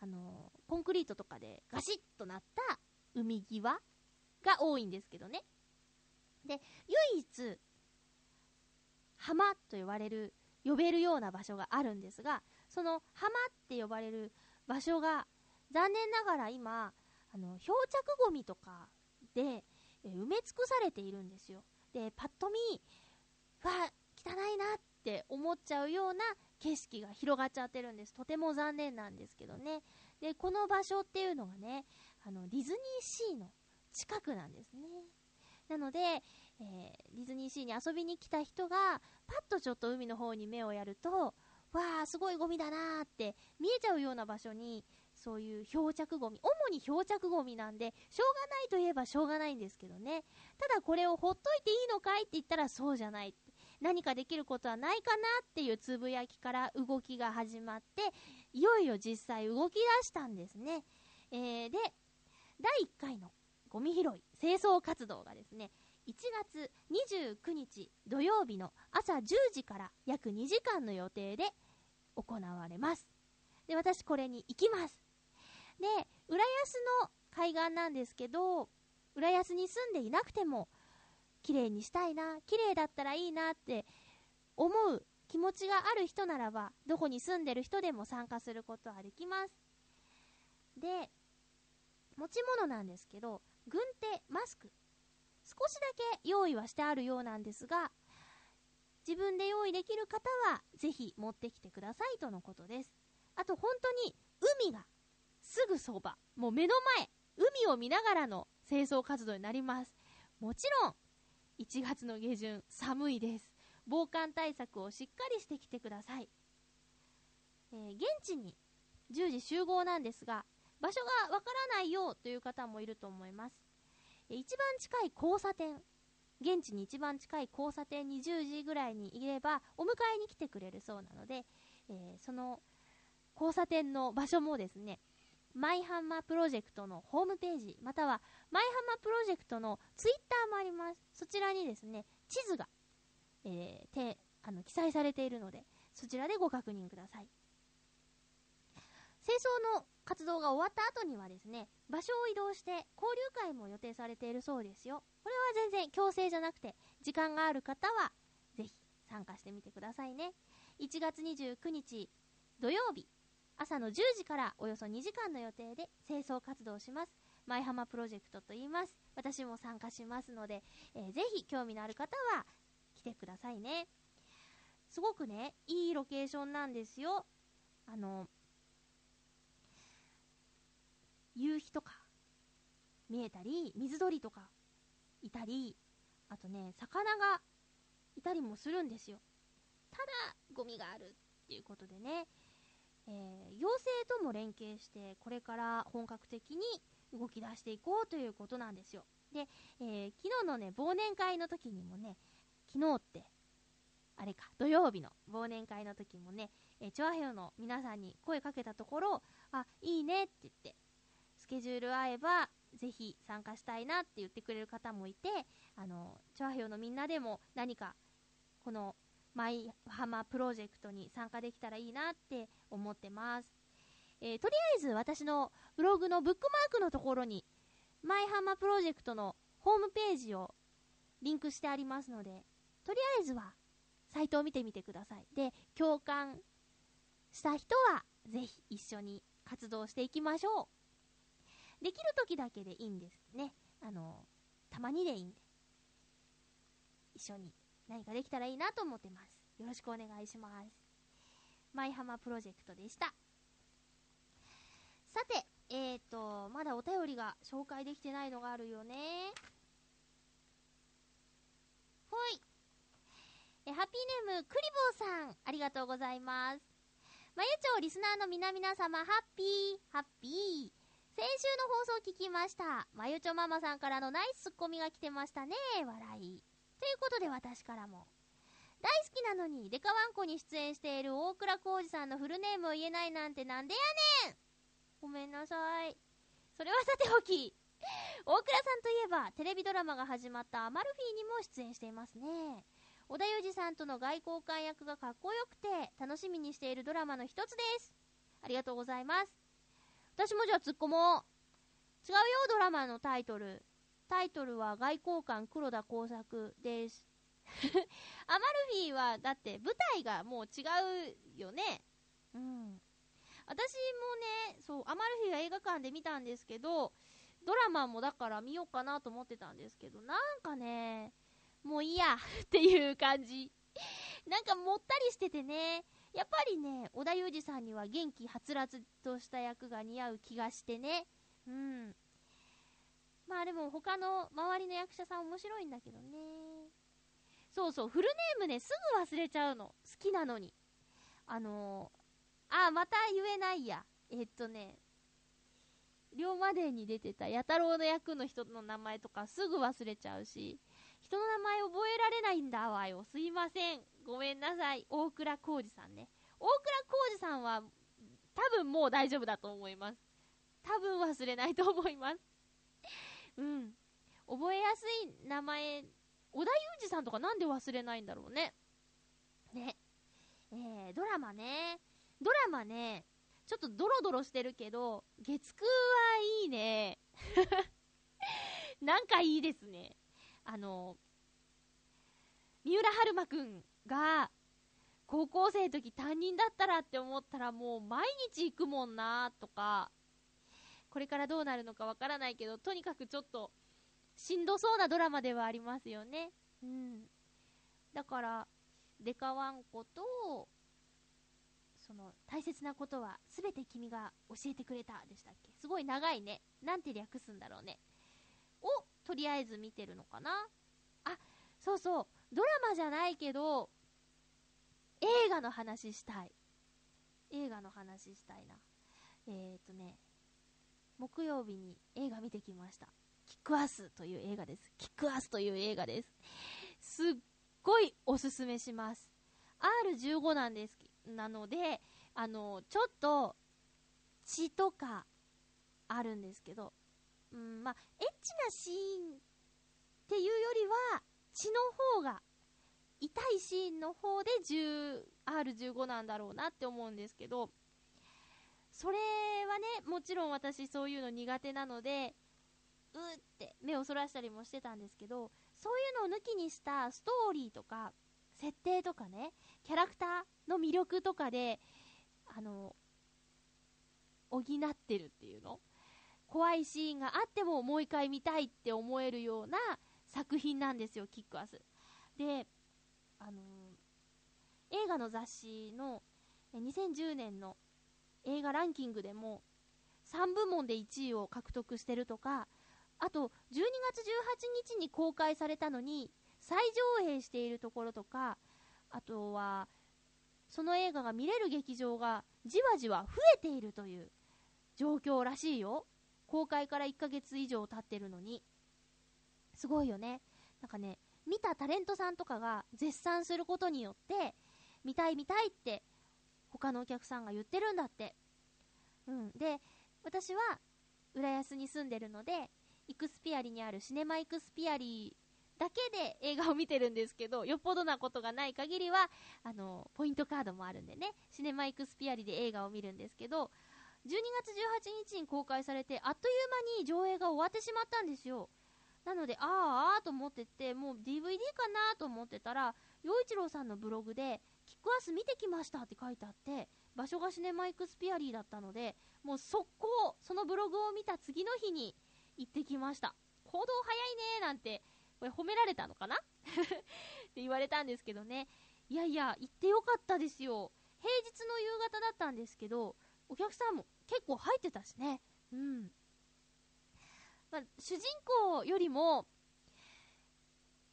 あのーコンクリートとかでガシッとなった海際が多いんですけどね。で、唯一、浜と呼ばれる、呼べるような場所があるんですが、その浜って呼ばれる場所が、残念ながら今、あの、漂着ゴミとかで、え埋め尽くされているんですよ。で、パッと見、わ、汚いなって思っちゃうような景色が広がっちゃってるんです。とても残念なんですけどね。で、この場所っていうのがね、あの、ディズニーシーの近くなんですね。なので、えーディズニーシーに遊びに来た人が、パッとちょっと海の方に目をやると、わあ、すごいゴミだなーって見えちゃうような場所に、そういう漂着ゴミ、主に漂着ゴミなんで、しょうがないといえばしょうがないんですけどね。ただこれをほっといていいのかいって言ったらそうじゃない。何かできることはないかなっていうつぶやきから動きが始まって、いよいよ実際動き出したんですね。えーで、第1回のゴミ拾い、清掃活動がですね、1月29日土曜日の朝10時から約2時間の予定で行われます。で、私これに行きます。で、浦安の海岸なんですけど、浦安に住んでいなくても、綺麗にしたいな、綺麗だったらいいなって思う気持ちがある人ならば、どこに住んでる人でも参加することはできます。で、持ち物なんですけど、軍手、マスク、少しだけ用意はしてあるようなんですが、自分で用意できる方は、ぜひ持ってきてくださいとのことです。あと、本当に、海がすぐそば、もう目の前、海を見ながらの清掃活動になります。もちろん、1月の下旬、寒いです。防寒対策をしっかりしてきてください。えー現地に10時集合なんですが、場所がわからないよという方もいると思います。一番近い交差点、現地に一番近い交差点に10時ぐらいにいれば、お迎えに来てくれるそうなので、えーその交差点の場所もですね、マイハンマプロジェクトのホームページ、またはマイハンマプロジェクトのツイッターもあります。そちらにですね、地図が、えーてあの記載されているので、そちらでご確認ください。清掃の活動が終わった後にはですね、場所を移動して交流会も予定されているそうですよ。これは全然強制じゃなくて、時間がある方は、ぜひ参加してみてくださいね。1月29日土曜日、朝の10時からおよそ2時間の予定で清掃活動をします。舞浜プロジェクトと言います。私も参加しますので、えーぜひ興味のある方は来てくださいね。すごくね、いいロケーションなんですよ。あの、夕日とか見えたり、水鳥とかいたり、あとね、魚がいたりもするんですよ。ただ、ゴミがあるっていうことでね、えー行政とも連携して、これから本格的に動き出していこうということなんですよ。で、えー昨日のね、忘年会の時にもね、昨日って、あれか、土曜日の忘年会の時もね、えー、チョアヘヨの皆さんに声かけたところ、あ、いいねって言って、スケジュール合えば、ぜひ参加したいなって言ってくれる方もいて、あの、チョアヘヨのみんなでも何か、この、マイハマプロジェクトに参加できたらいいなって思ってます。えーとりあえず私のブログのブックマークのところに、マイハマプロジェクトのホームページをリンクしてありますので、とりあえずはサイトを見てみてください。で、共感した人はぜひ一緒に活動していきましょう。できる時だけでいいんですね。あの、たまにでいいんで。一緒に何かできたらいいなと思ってます。よろしくお願いします。マイハマプロジェクトでした。さて、えーと、まだお便りが紹介できてないのがあるよね。ほい。え、ハッピーネーム、クリボーさん、ありがとうございます。まゆちょリスナーの皆々様、ハッピー、ハッピー。先週の放送聞きました。まゆちょママさんからのナイスツッコミが来てましたね。笑い。ということで私からも。大好きなのに、デカワンコに出演している大倉浩二さんのフルネームを言えないなんてなんでやねんごめんなさい。それはさておき。大倉さんといえば、テレビドラマが始まったアマルフィにも出演していますね。織田裕二さんとの外交官役がかっこよくて、楽しみにしているドラマの一つです。ありがとうございます。私もじゃあ突っ込もう。違うよ、ドラマのタイトル。タイトルは外交官黒田工作です。アマルフィは、だって舞台がもう違うよね。うん。私もね、そう、アマルフィは映画館で見たんですけど、ドラマもだから見ようかなと思ってたんですけど、なんかね、もういいや っていう感じ。なんかもったりしててね、やっぱりね、織田裕二さんには元気はつらつとした役が似合う気がしてね。うん。まあでも他の周りの役者さん面白いんだけどね。そうそう、フルネームね、すぐ忘れちゃうの。好きなのに。あのー、あ、また言えないや。えっとね、龍馬伝に出てた弥太郎の役の人の名前とかすぐ忘れちゃうし、人の名前覚えられないんだわよ。すいません。ごめんなさい。大倉浩二さんね。大倉浩二さんは、多分もう大丈夫だと思います。多分忘れないと思います。うん。覚えやすい名前、織田裕二さんとかなんで忘れないんだろうね。ね。えー、ドラマね。ドラマね、ちょっとドロドロしてるけど、月9はいいね。なんかいいですね。あの、三浦春馬くんが、高校生の時担任だったらって思ったらもう毎日行くもんなとか、これからどうなるのかわからないけど、とにかくちょっと、しんどそうなドラマではありますよね。うん。だから、デカワンコと、その大切なことは全て君が教えてくれたでしたっけ？すごい長いね。なんて略すんだろうね。を、とりあえず見てるのかなあ、そうそう。ドラマじゃないけど、映画の話したい。映画の話したいな。えーとね、木曜日に映画見てきました。キックアスという映画です。キックアスという映画です。すっごいおすすめします。R15 なんです。なので、あの、ちょっと、血とか、あるんですけど、うん、まあ、エッチなシーンっていうよりは、血の方が、痛いシーンの方で 10R15 なんだろうなって思うんですけど、それはね、もちろん私そういうの苦手なので、うーって目をそらしたりもしてたんですけど、そういうのを抜きにしたストーリーとか、設定とかね、キャラクターの魅力とかで、あの、補ってるっていうの？怖いシーンがあってももう一回見たいって思えるような作品なんですよ、キックアス。で、あの映画の雑誌の2010年の映画ランキングでも3部門で1位を獲得してるとか、あと12月18日に公開されたのに再上映しているところとか、あとはその映画が見れる劇場がじわじわ増えているという状況らしいよ。公開から1ヶ月以上経ってるのに。すごいよね。なんかね、見たタレントさんとかが絶賛することによって、見たい見たいって他のお客さんが言ってるんだって。うん。で、私は浦安に住んでるので、イクスピアリにあるシネマイクスピアリだけで映画を見てるんですけど、よっぽどなことがない限りは、あの、ポイントカードもあるんでね、シネマイクスピアリで映画を見るんですけど、12月18日に公開されて、あっという間に上映が終わってしまったんですよ。なので、あーあーと思ってて、もう DVD かなと思ってたら、陽一郎さんのブログで、キックアス見てきましたって書いてあって、場所がシネマイクスピアリーだったので、もう速攻、そのブログを見た次の日に行ってきました。行動早いねーなんて、これ褒められたのかな？って言われたんですけどね。いやいや、行ってよかったですよ。平日の夕方だったんですけど、お客さんも結構入ってたしね。うん。まあ、主人公よりも、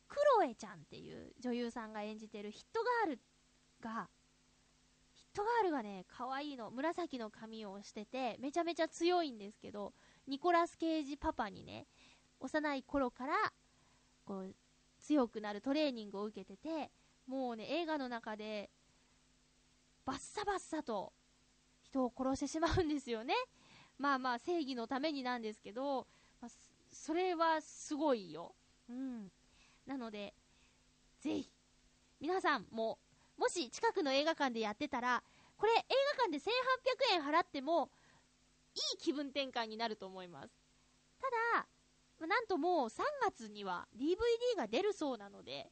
クロエちゃんっていう女優さんが演じてるヒットガールが、ヒットガールがね、可愛いの。紫の髪をしてて、めちゃめちゃ強いんですけど、ニコラス・ケイジパパにね、幼い頃から、こう、強くなるトレーニングを受けてて、もうね、映画の中で、バッサバッサと人を殺してしまうんですよね。まあまあ、正義のためになんですけど、まあ、それはすごいよ。うん。なので、ぜひ、皆さんも、もし近くの映画館でやってたら、これ映画館で1800円払っても、いい気分転換になると思います。ただ、まなんともう3月には DVD が出るそうなので、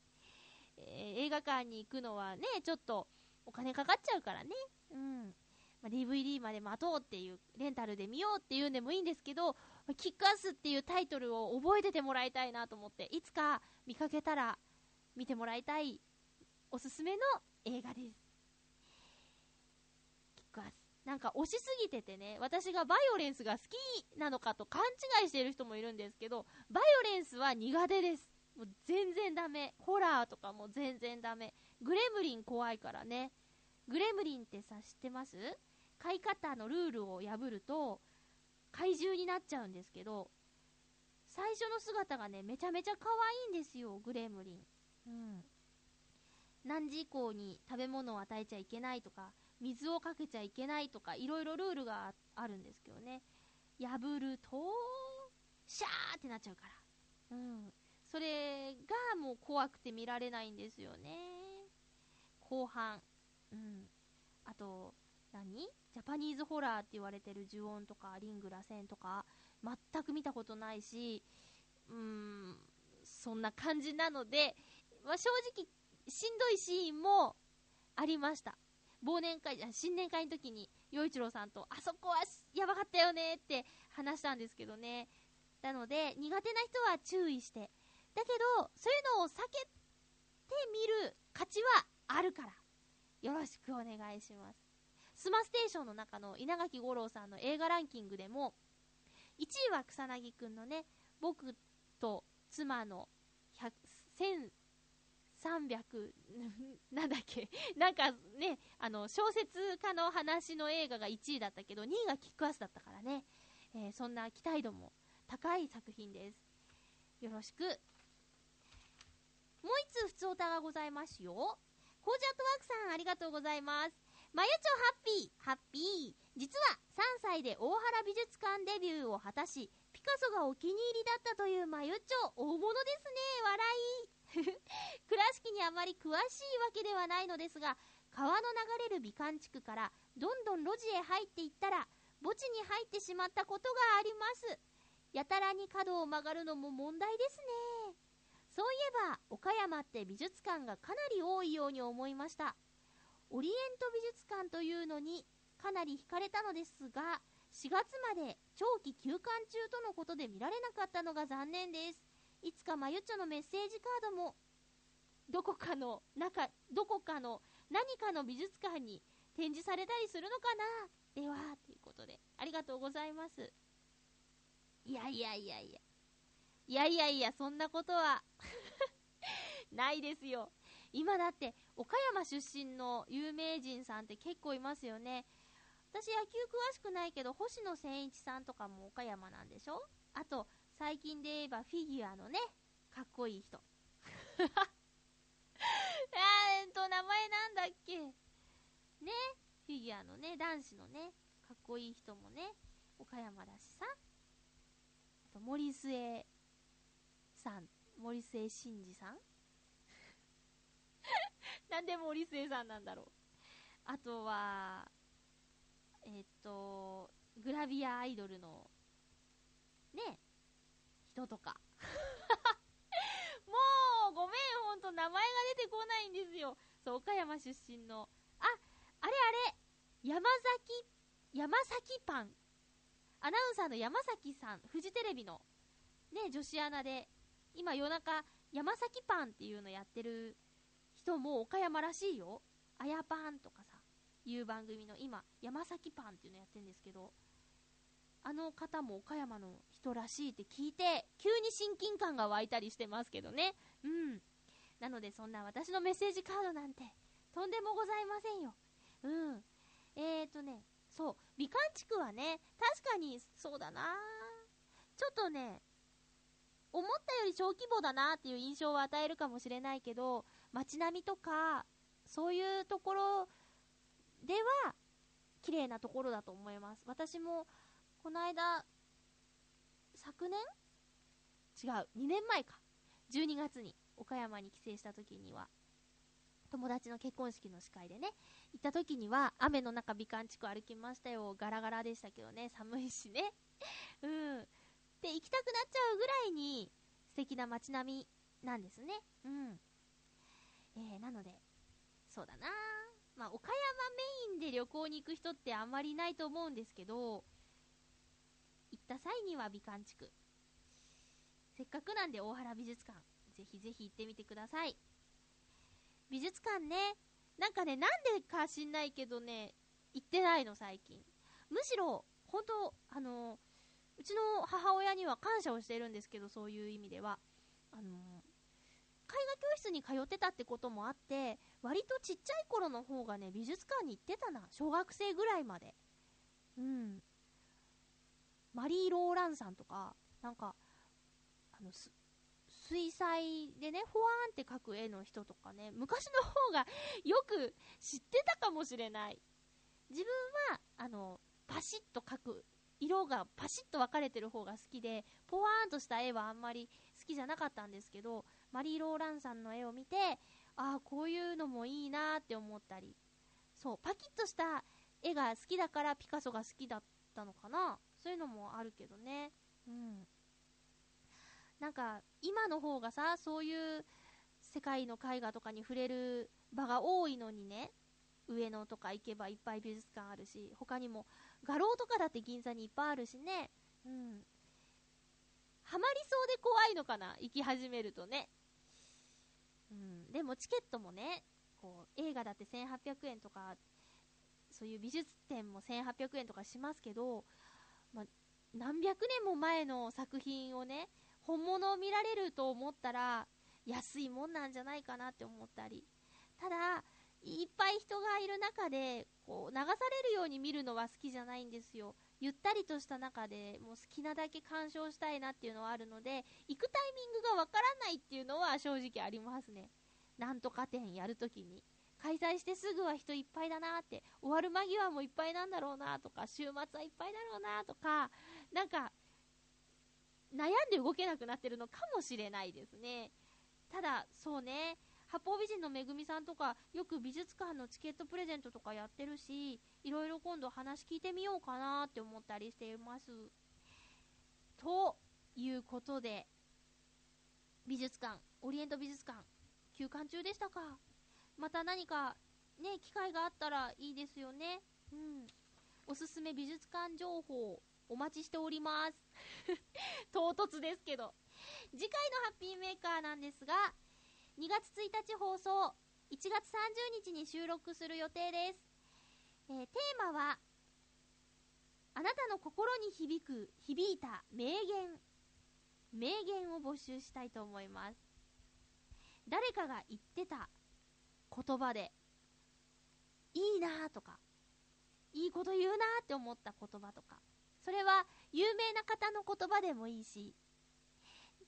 えー映画館に行くのはね、ちょっとお金かかっちゃうからね。うん。まあ、DVD まで待とうっていう、レンタルで見ようっていうんでもいいんですけど、キックアスっていうタイトルを覚えててもらいたいなと思って、いつか見かけたら見てもらいたいおすすめの映画です。キックアス。なんか推しすぎててね、私がバイオレンスが好きなのかと勘違いしている人もいるんですけど、バイオレンスは苦手です。もう全然ダメ。ホラーとかも全然ダメ。グレムリン怖いからね。グレムリンってさ、知ってます？飼い方のルールを破ると、怪獣になっちゃうんですけど、最初の姿がね、めちゃめちゃ可愛いんですよ、グレムリン。うん。何時以降に食べ物を与えちゃいけないとか、水をかけちゃいけないとか、いろいろルールがあるんですけどね。破ると、シャーってなっちゃうから。うん。それがもう怖くて見られないんですよね。後半。うん。あと、何？ジャパニーズホラーって言われてる呪音とかリング螺旋とか全く見たことないしうんそんな感じなので、まあ、正直しんどいシーンもありました。忘年会あ新年会の時に陽一郎さんとあそこはやばかったよねって話したんですけどね。なので苦手な人は注意して。だけどそういうのを避けてみる価値はあるから。よろしくお願いします。スマステーションの中の稲垣吾郎さんの映画ランキングでも、1位は草薙くんのね、僕と妻の1000 300、なんだっけ、なんかね、あの、小説家の話の映画が1位だったけど、2位がキックアスだったからね、えーそんな期待度も高い作品です。よろしく。もう一通普通歌がございますよ。コージアットワークさんありがとうございます。まゆちょハッピー、ハッピー。実は3歳で大原美術館デビューを果たし、ピカソがお気に入りだったというまゆちょ、大物ですね、笑い。倉敷にあまり詳しいわけではないのですが、川の流れる美観地区からどんどん路地へ入っていったら、墓地に入ってしまったことがあります。やたらに角を曲がるのも問題ですね。そういえば、岡山って美術館がかなり多いように思いました。オリエント美術館というのにかなり惹かれたのですが、4月まで長期休館中とのことで見られなかったのが残念です。いつかまゆっちょのメッセージカードも、どこかの中、どこかの何かの美術館に展示されたりするのかな？では、ということで、ありがとうございます。いやいやいやいや。いやいやいや、そんなことは ないですよ。今だって、岡山出身の有名人さんって結構いますよね。私野球詳しくないけど、星野千一さんとかも岡山なんでしょ？あと、最近で言えばフィギュアのね、かっこいい人。えーっと、名前なんだっけ？ね、フィギュアのね、男子のね、かっこいい人もね、岡山だしさ。あと、森末さん、森末慎二さん なんで森末さんなんだろう。あとは、えっと、グラビアアイドルの、ね、人とか。もう、ごめん、ほんと、名前が出てこないんですよ。そう、岡山出身の。あ、あれあれ、山崎、山崎パン。アナウンサーの山崎さん、フジテレビの、ね、女子アナで、今夜中、山崎パンっていうのやってる人も岡山らしいよ。あやパンとかさ、いう番組の今、山崎パンっていうのやってるんですけど、あの方も岡山の人らしいって聞いて、急に親近感が湧いたりしてますけどね。うん。なのでそんな私のメッセージカードなんて、とんでもございませんよ。うん。えーとね、そう、美観地区はね、確かにそうだなちょっとね、思ったより小規模だなっていう印象を与えるかもしれないけど、街並みとか、そういうところでは、綺麗なところだと思います。私も、この間、昨年？違う、2年前か。12月に岡山に帰省した時には、友達の結婚式の司会でね、行った時には、雨の中美観地区歩きましたよ。ガラガラでしたけどね、寒いしね。うん。で、行きたくなっちゃうぐらいに素敵な街並みなんですね。うん。えー、なので、そうだなまあ、岡山メインで旅行に行く人ってあんまりいないと思うんですけど、行った際には美観地区。せっかくなんで大原美術館、ぜひぜひ行ってみてください。美術館ね、なんかね、なんでか知んないけどね、行ってないの最近。むしろ、本当あの、うちの母親には感謝をしてるんですけど、そういう意味では。あの、絵画教室に通ってたってこともあって、割とちっちゃい頃の方がね、美術館に行ってたな。小学生ぐらいまで。うん。マリー・ローランさんとか、なんか、あの、す水彩でね、ほわーんって描く絵の人とかね、昔の方がよく知ってたかもしれない。自分は、あの、パシッと描く、色がパシッと分かれてる方が好きで、ポワーンとした絵はあんまり好きじゃなかったんですけど、マリー・ローランさんの絵を見て、ああ、こういうのもいいなって思ったり、そう、パキッとした絵が好きだからピカソが好きだったのかなそういうのもあるけどね。うん。なんか、今の方がさ、そういう世界の絵画とかに触れる場が多いのにね、上野とか行けばいっぱい美術館あるし、他にも画廊とかだって銀座にいっぱいあるしね。うん。ハマりそうで怖いのかな？行き始めるとね。うん。でもチケットもね、こう、映画だって1800円とかそういう美術展も1800円とかしますけど、ま、何百年も前の作品をね、本物を見られると思ったら、安いもんなんじゃないかなって思ったり。ただ、いっぱい人がいる中で、こう、流されるように見るのは好きじゃないんですよ。ゆったりとした中でもう好きなだけ鑑賞したいなっていうのはあるので、行くタイミングがわからないっていうのは正直ありますね。なんとか展やるときに。開催してすぐは人いっぱいだなって、終わる間際もいっぱいなんだろうなとか、週末はいっぱいだろうなとか、なんか、悩んで動けなくなってるのかもしれないですね。ただ、そうね、八方美人のめぐみさんとか、よく美術館のチケットプレゼントとかやってるし、いろいろ今度話聞いてみようかなって思ったりしています。ということで、美術館、オリエント美術館、休館中でしたか？また何か、ね、機会があったらいいですよね。うん。おすすめ美術館情報、お待ちしております。唐突ですけど。次回のハッピーメーカーなんですが、2月1日放送、1月30日に収録する予定です。えーテーマは、あなたの心に響く、響いた名言。名言を募集したいと思います。誰かが言ってた言葉で、いいなとか、いいこと言うなって思った言葉とか、それは有名な方の言葉でもいいし、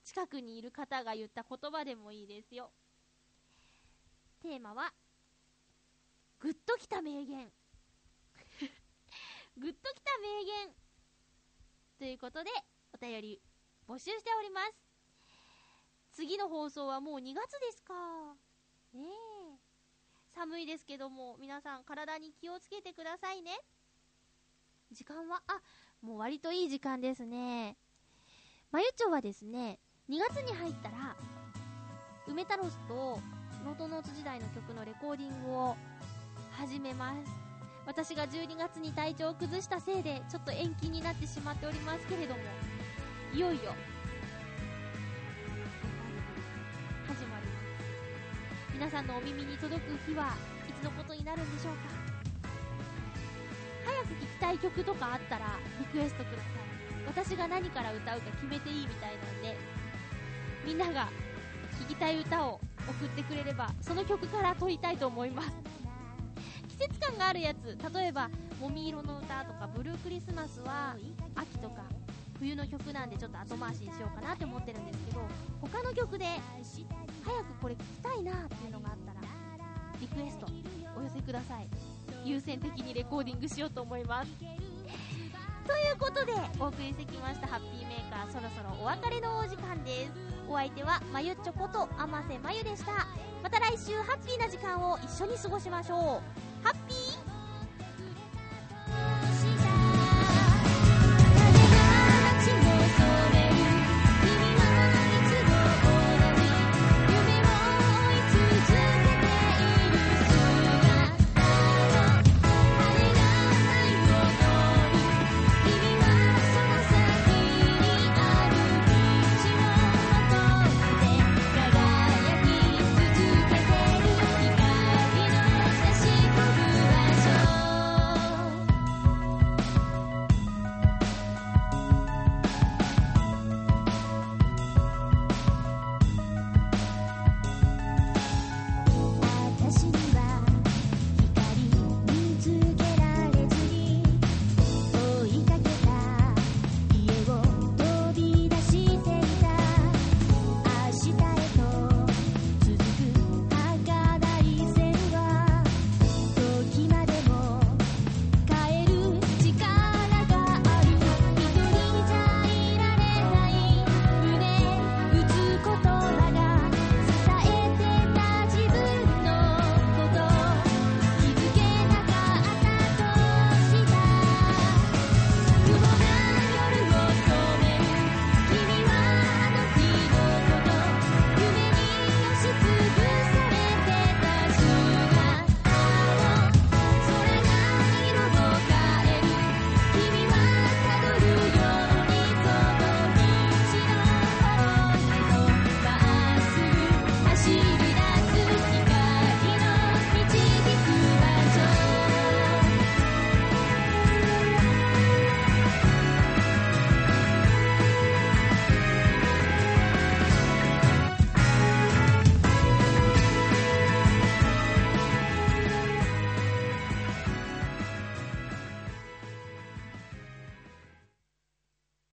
近くにいる方が言った言葉でもいいですよ。テーマは、グッときた名言。グッときた名言。ということで、お便り募集しております。次の放送はもう2月ですか。ねえ。寒いですけども、皆さん体に気をつけてくださいね。時間は、あ、もう割といい時間ですね。まゆちょはですね、2月に入ったら、梅太郎とノートノーツ時代の曲のレコーディングを始めます。私が12月に体調を崩したせいで、ちょっと延期になってしまっておりますけれども、いよいよ、皆さんのお耳に届く日はいつのことになるんでしょうか？早く聴きたい曲とかあったらリクエストください。私が何から歌うか決めていいみたいなんで、みんなが聴きたい歌を送ってくれれば、その曲から撮りたいと思います。季節感があるやつ、例えば、もみ色の歌とか、ブルークリスマスは、秋とか、冬の曲なんでちょっと後回しにしようかなって思ってるんですけど、他の曲で、早くこれ聞きたいなっていうのがあったら、リクエストお寄せください。優先的にレコーディングしようと思います。ということで、お送りしてきましたハッピーメーカー、そろそろお別れのお時間です。お相手は、まゆっちょこと、天瀬まゆでした。また来週、ハッピーな時間を一緒に過ごしましょうハッピー。